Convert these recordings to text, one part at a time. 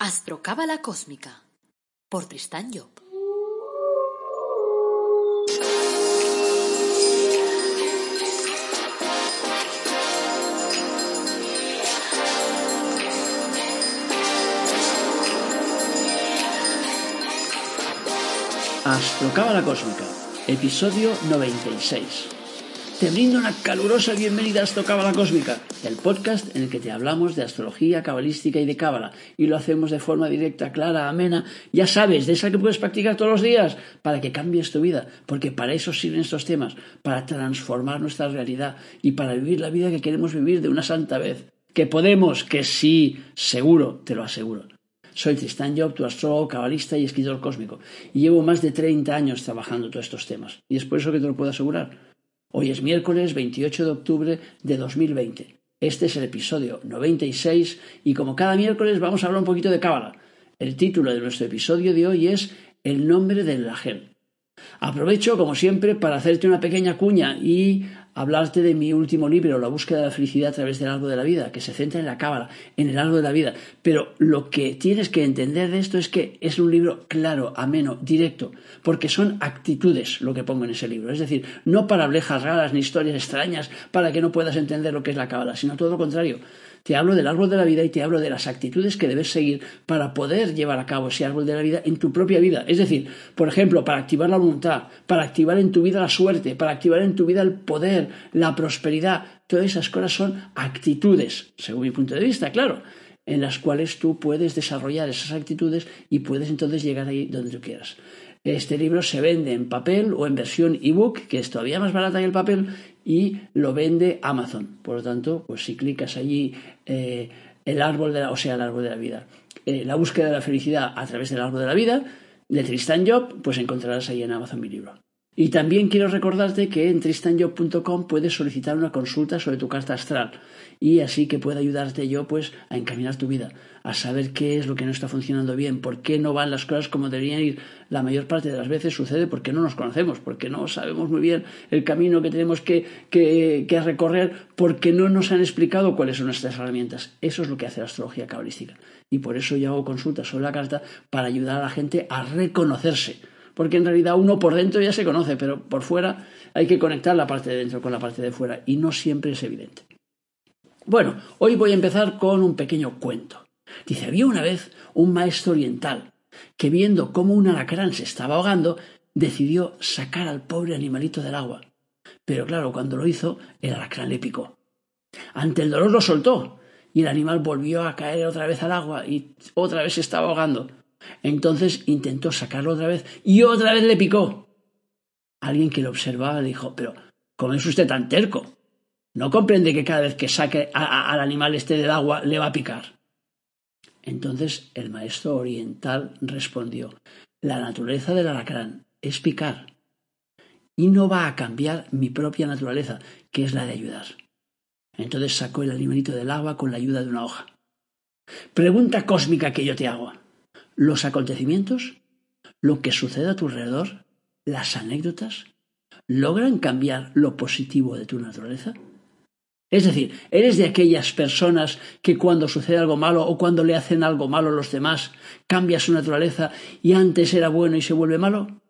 Astrocábala Cósmica por Tristán Job. Astrocábala Cósmica, episodio 96. Te brindo una calurosa bienvenida a Astrocábala Cósmica, el podcast en el que te hablamos de astrología cabalística y de cábala, y lo hacemos de forma directa, clara, amena, ya sabes, de esa que puedes practicar todos los días, para que cambies tu vida, porque para eso sirven estos temas, para transformar nuestra realidad y para vivir la vida que queremos vivir de una santa vez. Que podemos, que sí, seguro, te lo aseguro. Soy Tristan Job, tu astrólogo, cabalista y escritor cósmico, y llevo más de 30 años trabajando todos estos temas, y es por eso que te lo puedo asegurar. Hoy es miércoles 28 de octubre de 2020. Este es el episodio 96 y como cada miércoles vamos a hablar un poquito de Cábala. El título de nuestro episodio de hoy es El nombre del Lagel. Aprovecho, como siempre, para hacerte una pequeña cuña y hablarte de mi último libro, La búsqueda de la felicidad a través del árbol de la vida, que se centra en la cábala, en el árbol de la vida. Pero lo que tienes que entender de esto es que es un libro claro, ameno, directo, porque son actitudes lo que pongo en ese libro. Es decir, no parablejas raras ni historias extrañas para que no puedas entender lo que es la cábala, sino todo lo contrario te hablo del árbol de la vida y te hablo de las actitudes que debes seguir para poder llevar a cabo ese árbol de la vida en tu propia vida. Es decir, por ejemplo, para activar la voluntad, para activar en tu vida la suerte, para activar en tu vida el poder, la prosperidad. Todas esas cosas son actitudes, según mi punto de vista, claro, en las cuales tú puedes desarrollar esas actitudes y puedes entonces llegar ahí donde tú quieras. Este libro se vende en papel o en versión ebook, que es todavía más barata que el papel, y lo vende Amazon. Por lo tanto, pues si clicas allí eh, el árbol de la, o sea, el árbol de la vida, eh, la búsqueda de la felicidad a través del árbol de la vida de Tristan Job, pues encontrarás ahí en Amazon mi libro. Y también quiero recordarte que en tristanjob.com puedes solicitar una consulta sobre tu carta astral y así que pueda ayudarte yo pues a encaminar tu vida, a saber qué es lo que no está funcionando bien, por qué no van las cosas como deberían ir. La mayor parte de las veces sucede porque no nos conocemos, porque no sabemos muy bien el camino que tenemos que, que, que recorrer, porque no nos han explicado cuáles son nuestras herramientas. Eso es lo que hace la astrología cabalística. Y por eso yo hago consultas sobre la carta para ayudar a la gente a reconocerse porque en realidad uno por dentro ya se conoce, pero por fuera hay que conectar la parte de dentro con la parte de fuera y no siempre es evidente. Bueno, hoy voy a empezar con un pequeño cuento. Dice, había una vez un maestro oriental que viendo cómo un alacrán se estaba ahogando, decidió sacar al pobre animalito del agua. Pero claro, cuando lo hizo, el alacrán le picó. Ante el dolor lo soltó y el animal volvió a caer otra vez al agua y otra vez se estaba ahogando. Entonces intentó sacarlo otra vez y otra vez le picó. Alguien que lo observaba le dijo, pero ¿cómo es usted tan terco? ¿No comprende que cada vez que saque al animal este del agua le va a picar? Entonces el maestro oriental respondió, la naturaleza del alacrán es picar y no va a cambiar mi propia naturaleza, que es la de ayudar. Entonces sacó el animalito del agua con la ayuda de una hoja. Pregunta cósmica que yo te hago los acontecimientos, lo que sucede a tu alrededor, las anécdotas, logran cambiar lo positivo de tu naturaleza? Es decir, ¿eres de aquellas personas que cuando sucede algo malo o cuando le hacen algo malo a los demás, cambia su naturaleza y antes era bueno y se vuelve malo?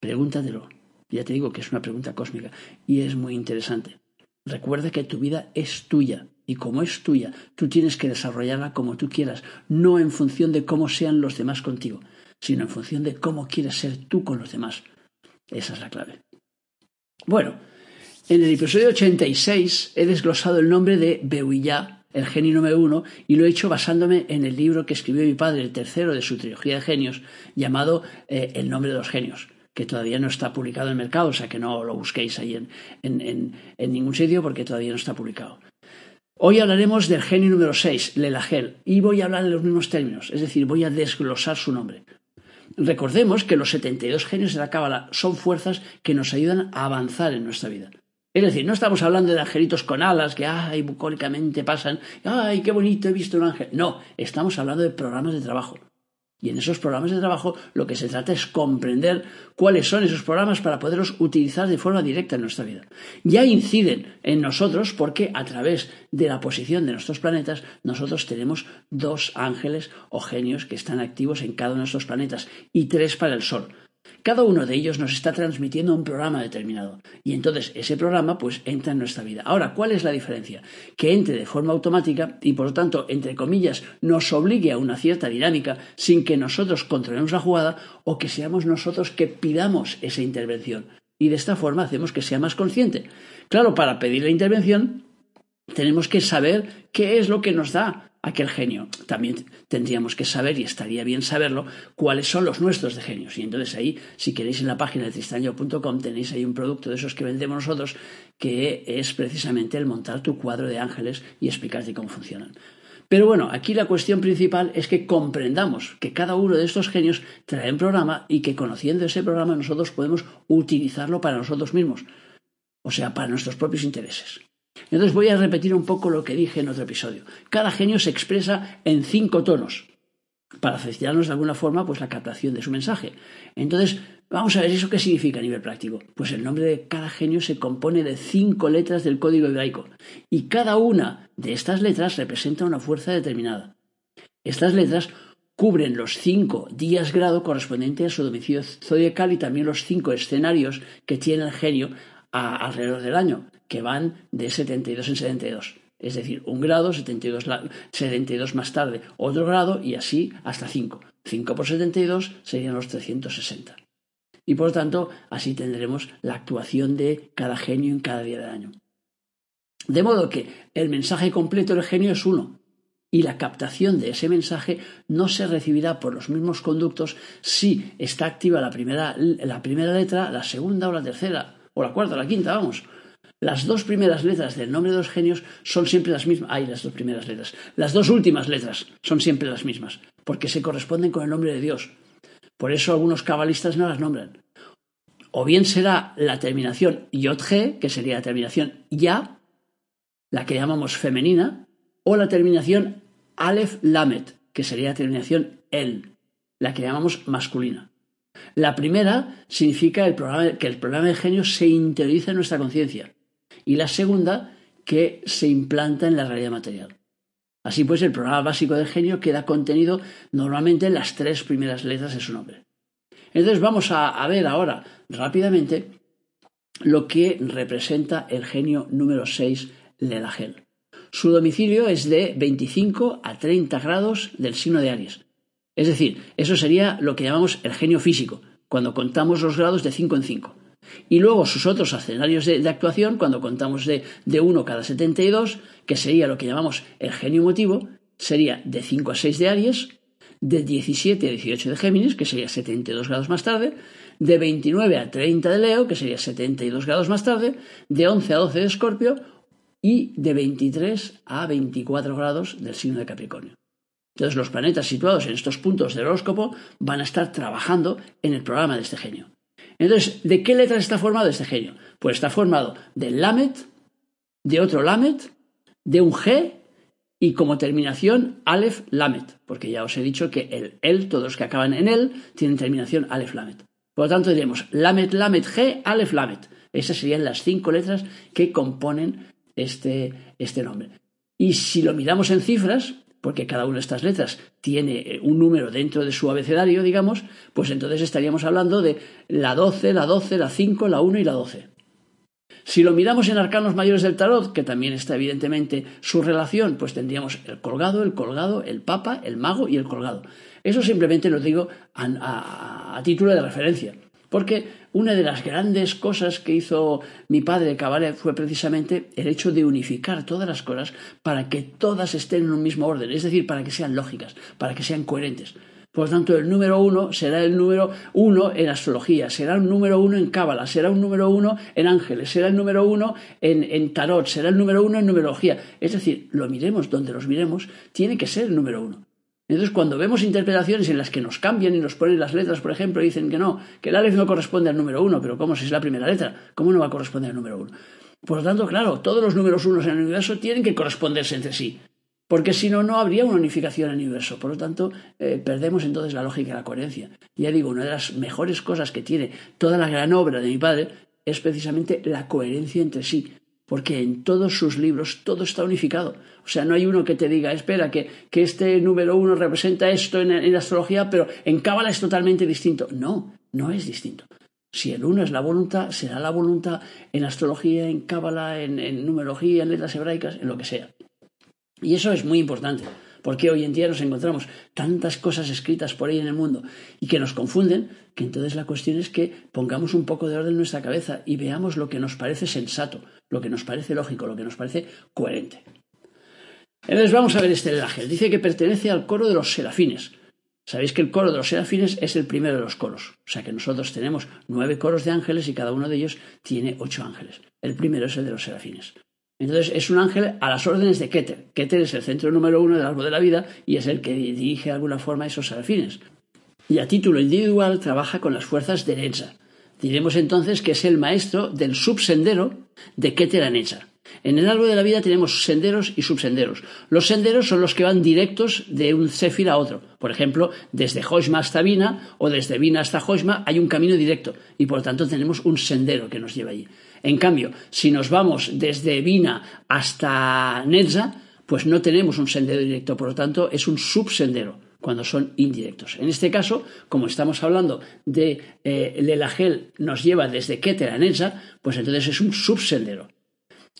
Pregúntatelo. Ya te digo que es una pregunta cósmica y es muy interesante. Recuerda que tu vida es tuya y como es tuya, tú tienes que desarrollarla como tú quieras, no en función de cómo sean los demás contigo, sino en función de cómo quieres ser tú con los demás. Esa es la clave. Bueno, en el episodio 86 he desglosado el nombre de Beuillá, el genio número uno, y lo he hecho basándome en el libro que escribió mi padre, el tercero de su trilogía de genios, llamado eh, El nombre de los genios que todavía no está publicado en el mercado, o sea que no lo busquéis ahí en, ningún sitio porque todavía no está publicado. Hoy hablaremos del genio número 6, Lelagel, y voy a hablar en los mismos términos, es decir, voy a desglosar su nombre. Recordemos que los 72 genios de la Cábala son fuerzas que nos ayudan a avanzar en nuestra vida. Es decir, no estamos hablando de angelitos con alas que, ay, bucólicamente pasan, ay, qué bonito, he visto un ángel. No, estamos hablando de programas de trabajo. Y en esos programas de trabajo lo que se trata es comprender cuáles son esos programas para poderlos utilizar de forma directa en nuestra vida. Ya inciden en nosotros porque a través de la posición de nuestros planetas nosotros tenemos dos ángeles o genios que están activos en cada uno de nuestros planetas y tres para el Sol. Cada uno de ellos nos está transmitiendo un programa determinado y entonces ese programa pues entra en nuestra vida. Ahora, ¿cuál es la diferencia? Que entre de forma automática y por lo tanto, entre comillas, nos obligue a una cierta dinámica sin que nosotros controlemos la jugada o que seamos nosotros que pidamos esa intervención. Y de esta forma hacemos que sea más consciente. Claro, para pedir la intervención tenemos que saber qué es lo que nos da aquel genio. También tendríamos que saber, y estaría bien saberlo, cuáles son los nuestros de genios. Y entonces ahí, si queréis en la página de tristaño.com, tenéis ahí un producto de esos que vendemos nosotros, que es precisamente el montar tu cuadro de ángeles y explicarte cómo funcionan. Pero bueno, aquí la cuestión principal es que comprendamos que cada uno de estos genios trae un programa y que conociendo ese programa nosotros podemos utilizarlo para nosotros mismos, o sea, para nuestros propios intereses. Entonces voy a repetir un poco lo que dije en otro episodio. Cada genio se expresa en cinco tonos para facilitarnos de alguna forma pues la captación de su mensaje. Entonces, vamos a ver eso qué significa a nivel práctico. Pues el nombre de cada genio se compone de cinco letras del código hebraico y cada una de estas letras representa una fuerza determinada. Estas letras cubren los cinco días grado correspondientes a su domicilio zodiacal y también los cinco escenarios que tiene el genio alrededor del año, que van de 72 en 72. Es decir, un grado, 72, 72 más tarde, otro grado y así hasta 5. 5 por 72 serían los 360. Y por tanto, así tendremos la actuación de cada genio en cada día del año. De modo que el mensaje completo del genio es uno, y la captación de ese mensaje no se recibirá por los mismos conductos si está activa la primera, la primera letra, la segunda o la tercera, o la cuarta o la quinta, vamos. Las dos primeras letras del nombre de los genios son siempre las mismas. Hay las dos primeras letras. Las dos últimas letras son siempre las mismas, porque se corresponden con el nombre de Dios. Por eso algunos cabalistas no las nombran. O bien será la terminación Yod-G, que sería la terminación Ya, la que llamamos femenina, o la terminación Aleph Lamet, que sería la terminación El, la que llamamos masculina. La primera significa que el programa de genio se interioriza en nuestra conciencia y la segunda que se implanta en la realidad material. Así pues, el programa básico del genio queda contenido normalmente en las tres primeras letras de su nombre. Entonces vamos a, ver ahora rápidamente lo que representa el genio número 6, Lelagel. Su domicilio es de 25 a 30 grados del signo de Aries. Es decir, eso sería lo que llamamos el genio físico, cuando contamos los grados de 5 en 5. Y luego sus otros escenarios de, actuación, cuando contamos de, de 1 cada 72, que sería lo que llamamos el genio emotivo, sería de 5 a 6 de Aries, de 17 a 18 de Géminis, que sería 72 grados más tarde, de 29 a 30 de Leo, que sería 72 grados más tarde, de 11 a 12 de Escorpio y de 23 a 24 grados del signo de Capricornio. Entonces los planetas situados en estos puntos del horóscopo van a estar trabajando en el programa de este genio. Entonces, ¿de qué letras está formado este genio? Pues está formado del Lamet, de otro Lamet, de un G y como terminación Aleph Lamet, porque ya os he dicho que el el, todos los que acaban en él, tienen terminación Aleph Lamet. Por lo tanto, diremos Lamet, Lamet, G, Aleph Lamet. Esas serían las cinco letras que componen este, este nombre. Y si lo miramos en cifras, porque cada una de estas letras tiene eh, un número dentro de su abecedario, digamos, pues entonces estaríamos hablando de la 12, la 12, la 5, la 1 y la 12. Si lo miramos en arcanos mayores del tarot, que también está evidentemente su relación, pues tendríamos el colgado, el colgado, el papa, el mago y el colgado. Eso simplemente lo digo a título de referencia. Porque una de las grandes cosas que hizo mi padre Cabaret fue precisamente el hecho de unificar todas las cosas para que todas estén en un mismo orden, es decir, para que sean lógicas, para que sean coherentes. Por lo tanto, el número uno será el número uno en astrología, será un número uno en cábala, será un número uno en ángeles, será el número uno en, en tarot, será el número uno en numerología. Es decir, lo miremos donde los miremos, tiene que ser el número uno. Entonces, cuando vemos interpretaciones en las que nos cambian y nos ponen las letras, por ejemplo, y dicen que no, que el Aleph no corresponde al número uno, pero ¿cómo si es la primera letra? ¿Cómo no va a corresponder al número uno? Por lo tanto, claro, todos los números unos en el universo tienen que corresponderse entre sí. porque si no, no habría una unificación en el universo. Por lo tanto, eh, perdemos entonces la lógica y la coherencia. Ya digo, una de las mejores cosas que tiene toda la gran obra de mi padre es precisamente la coherencia entre sí, porque en todos sus libros todo está unificado. O sea, no hay uno que te diga, espera, que, este número uno representa esto en, la astrología, pero en Cábala es totalmente distinto. No, no es distinto. Si el uno es la voluntad, será la voluntad en astrología, en cábala, en, numerología, en letras hebraicas, en lo que sea. Y eso es muy importante, porque hoy en día nos encontramos tantas cosas escritas por ahí en el mundo y que nos confunden, que entonces la cuestión es que pongamos un poco de orden en nuestra cabeza y veamos lo que nos parece sensato, lo que nos parece lógico, lo que nos parece coherente. Entonces vamos a ver este ángel. Dice que pertenece al coro de los serafines. Sabéis que el coro de los serafines es el primero de los coros. O sea que nosotros tenemos nueve coros de ángeles y cada uno de ellos tiene ocho ángeles. El primero es el de los serafines. Entonces es un ángel a las órdenes de Keter. Keter es el centro número uno del árbol de la vida y es el que dirige de alguna forma esos serafines. Y a título individual trabaja con las fuerzas de Necha. Diremos entonces que es el maestro del subsendero de Keter a Necha. En el árbol de la vida tenemos senderos y subsenderos. Los senderos son los que van directos de un céfir a otro. Por ejemplo, desde Hoshma hasta Vina o desde Vina hasta Hoshma hay un camino directo y por tanto tenemos un sendero que nos lleva allí. En cambio, si nos vamos desde Vina hasta Netza, pues no tenemos un sendero directo, por lo tanto es un subsendero cuando son indirectos. En este caso, como estamos hablando de eh, el Elagel nos lleva desde Keter a Netza, pues entonces es un subsendero.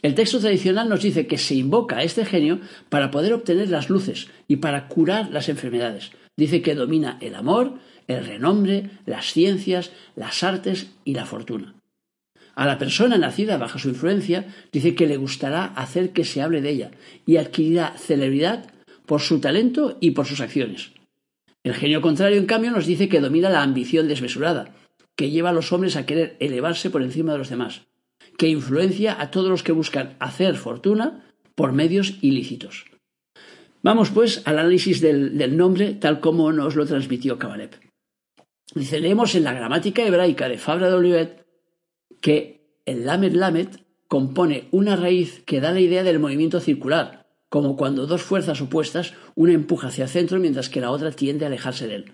El texto tradicional nos dice que se invoca a este genio para poder obtener las luces y para curar las enfermedades. Dice que domina el amor, el renombre, las ciencias, las artes y la fortuna. A la persona nacida bajo su influencia dice que le gustará hacer que se hable de ella y adquirirá celebridad por su talento y por sus acciones. El genio contrario, en cambio, nos dice que domina la ambición desmesurada, que lleva a los hombres a querer elevarse por encima de los demás, que influencia a todos los que buscan hacer fortuna por medios ilícitos. Vamos pues al análisis del, nombre tal como nos lo transmitió Kabalep. Dice, leemos en la gramática hebraica de Fabra de Olivet que el Lamed Lamed compone una raíz que da la idea del movimiento circular, como cuando dos fuerzas opuestas, una empuja hacia el centro mientras que la otra tiende a alejarse de él.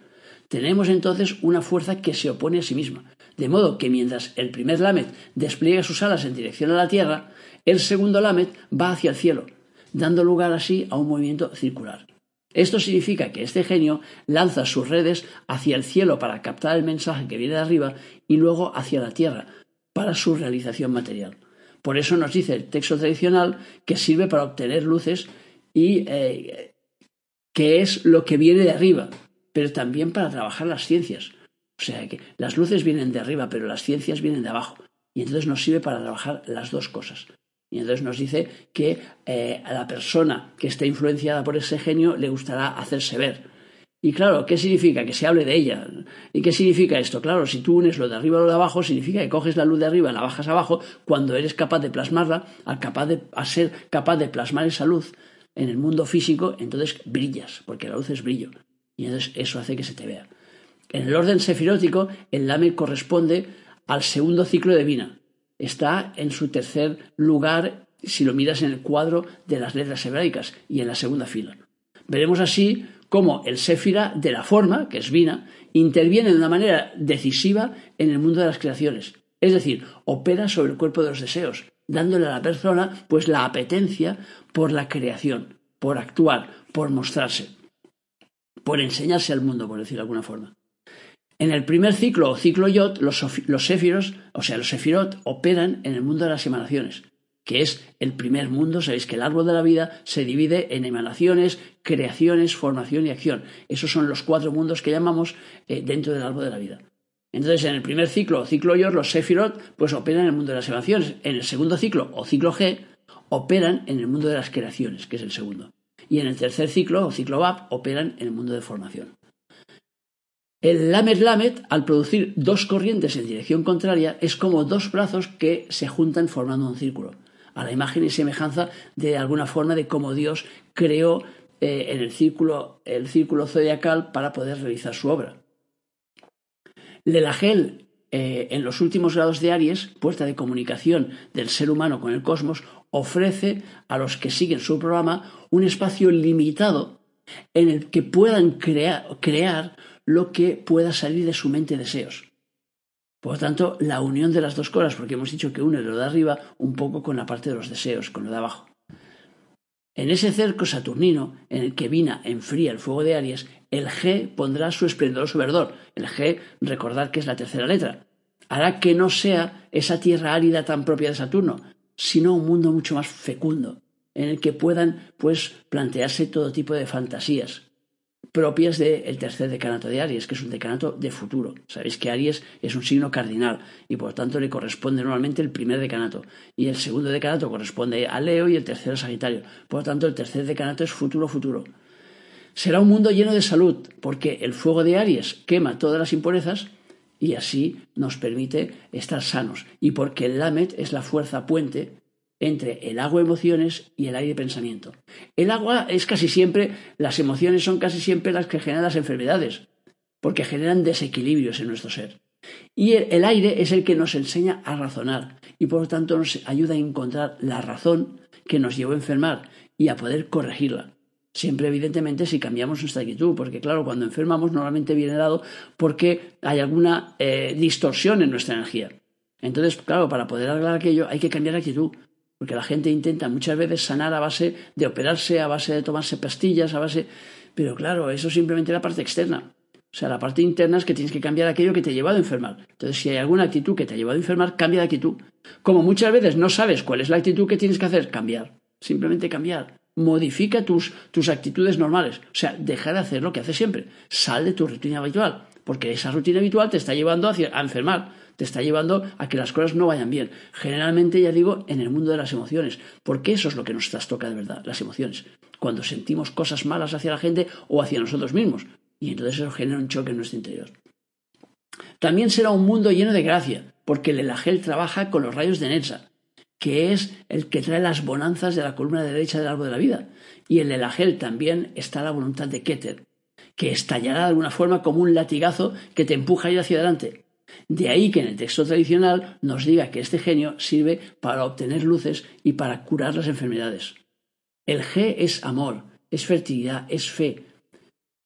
Tenemos entonces una fuerza que se opone a sí misma, de modo que mientras el primer Lamet despliega sus alas en dirección a la Tierra, el segundo Lamet va hacia el cielo, dando lugar así a un movimiento circular. Esto significa que este genio lanza sus redes hacia el cielo para captar el mensaje que viene de arriba y luego hacia la Tierra para su realización material. Por eso nos dice el texto tradicional que sirve para obtener luces y eh, que es lo que viene de arriba, pero también para trabajar las ciencias. O sea que las luces vienen de arriba, pero las ciencias vienen de abajo. Y entonces nos sirve para trabajar las dos cosas. Y entonces nos dice que eh, a la persona que esté influenciada por ese genio le gustará hacerse ver. Y claro, ¿qué significa? Que se hable de ella. ¿Y qué significa esto? Claro, si tú unes lo de arriba a lo de abajo, significa que coges la luz de arriba y la bajas abajo cuando eres capaz de plasmarla, al, capaz de, ser capaz de plasmar esa luz en el mundo físico, entonces brillas, porque la luz es brillo. Y entonces eso hace que se te vea. En el orden sefirótico, el lame corresponde al segundo ciclo de Vina. Está en su tercer lugar si lo miras en el cuadro de las letras hebraicas y en la segunda fila. Veremos así cómo el séfira de la forma, que es Vina, interviene de una manera decisiva en el mundo de las creaciones. Es decir, opera sobre el cuerpo de los deseos, dándole a la persona pues la apetencia por la creación, por actuar, por mostrarse por enseñarse al mundo, por decirlo de alguna forma. En el primer ciclo o ciclo Yot, los, los séfiros, o sea, los sefirot, operan en el mundo de las emanaciones, que es el primer mundo. Sabéis que el árbol de la vida se divide en emanaciones, creaciones, formación y acción. Esos son los cuatro mundos que llamamos eh, dentro del árbol de la vida. Entonces, en el primer ciclo o ciclo Yot, los sefirot, pues operan en el mundo de las emanaciones. En el segundo ciclo o ciclo G, operan en el mundo de las creaciones, que es el segundo y en el tercer ciclo, o ciclo VAP, operan en el mundo de formación. El Lamet Lamet, al producir dos corrientes en dirección contraria, es como dos brazos que se juntan formando un círculo, a la imagen y semejanza de alguna forma de cómo Dios creó eh, en el círculo, el círculo zodiacal para poder realizar su obra. Lelagel, eh, en los últimos grados de Aries, puerta de comunicación del ser humano con el cosmos, ofrece a los que siguen su programa un espacio limitado en el que puedan crear lo que pueda salir de su mente deseos. Por lo tanto, la unión de las dos cosas, porque hemos dicho que une lo de arriba un poco con la parte de los deseos, con lo de abajo. En ese cerco saturnino en el que Vina enfría el fuego de Aries, el G pondrá su esplendoroso verdor. El G, recordad que es la tercera letra. Hará que no sea esa tierra árida tan propia de Saturno, sino un mundo mucho más fecundo, en el que puedan pues plantearse todo tipo de fantasías propias del tercer decanato de Aries, que es un decanato de futuro. Sabéis que Aries es un signo cardinal y por tanto le corresponde normalmente el primer decanato y el segundo decanato corresponde a Leo y el tercero a Sagitario. Por lo tanto, el tercer decanato es futuro futuro. Será un mundo lleno de salud, porque el fuego de Aries quema todas las impurezas y así nos permite estar sanos. Y porque el Lamet es la fuerza puente entre el agua emociones y el aire pensamiento. El agua es casi siempre, las emociones son casi siempre las que generan las enfermedades, porque generan desequilibrios en nuestro ser. Y el, aire es el que nos enseña a razonar y por lo tanto nos ayuda a encontrar la razón que nos llevó a enfermar y a poder corregirla. Siempre, evidentemente, si cambiamos nuestra actitud, porque claro, cuando enfermamos normalmente viene dado porque hay alguna eh, distorsión en nuestra energía. Entonces, claro, para poder arreglar aquello hay que cambiar la actitud, porque la gente intenta muchas veces sanar a base de operarse, a base de tomarse pastillas, a base... Pero claro, eso es simplemente la parte externa. O sea, la parte interna es que tienes que cambiar aquello que te ha llevado a enfermar. Entonces, si hay alguna actitud que te ha llevado a enfermar, cambia de actitud. Como muchas veces no sabes cuál es la actitud que tienes que hacer, cambiar. Simplemente cambiar modifica tus, tus actitudes normales. O sea, deja de hacer lo que haces siempre. Sal de tu rutina habitual, porque esa rutina habitual te está llevando a enfermar, te está llevando a que las cosas no vayan bien. Generalmente, ya digo, en el mundo de las emociones, porque eso es lo que nos trastoca de verdad, las emociones. Cuando sentimos cosas malas hacia la gente o hacia nosotros mismos. Y entonces eso genera un choque en nuestro interior. También será un mundo lleno de gracia, porque el Elagel trabaja con los rayos de Netza que es el que trae las bonanzas de la columna derecha del árbol de la vida. Y en el Agel también está la voluntad de Keter, que estallará de alguna forma como un latigazo que te empuja a ir hacia adelante. De ahí que en el texto tradicional nos diga que este genio sirve para obtener luces y para curar las enfermedades. El G es amor, es fertilidad, es fe,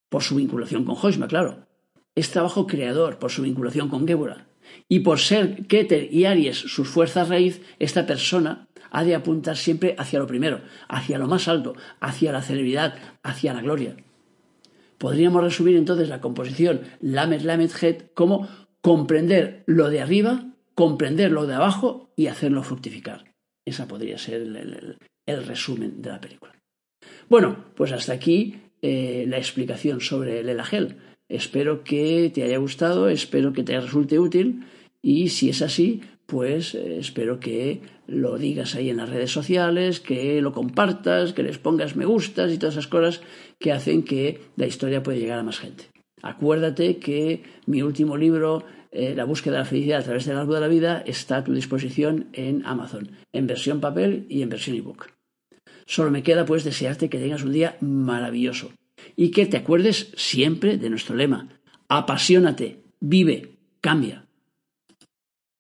por su vinculación con Hoshma, claro. Es trabajo creador, por su vinculación con Gébora. Y por ser Keter y Aries sus fuerzas raíz, esta persona ha de apuntar siempre hacia lo primero, hacia lo más alto, hacia la celebridad, hacia la gloria. Podríamos resumir entonces la composición Lamed Lamed Het como comprender lo de arriba, comprender lo de abajo y hacerlo fructificar. Esa podría ser el, resumen de la película. Bueno, pues hasta aquí eh, la explicación sobre el Elagel. Espero que te haya gustado, espero que te resulte útil y si es así, pues eh, espero que lo digas ahí en las redes sociales, que lo compartas, que les pongas me gustas y todas esas cosas que hacen que la historia pueda llegar a más gente. Acuérdate que mi último libro, eh, La búsqueda de la felicidad a través del árbol de la vida, está a tu disposición en Amazon, en versión papel y en versión ebook. Solo me queda pues desearte que tengas un día maravilloso y que te acuerdes siempre de nuestro lema, apasionate, vive, cambia.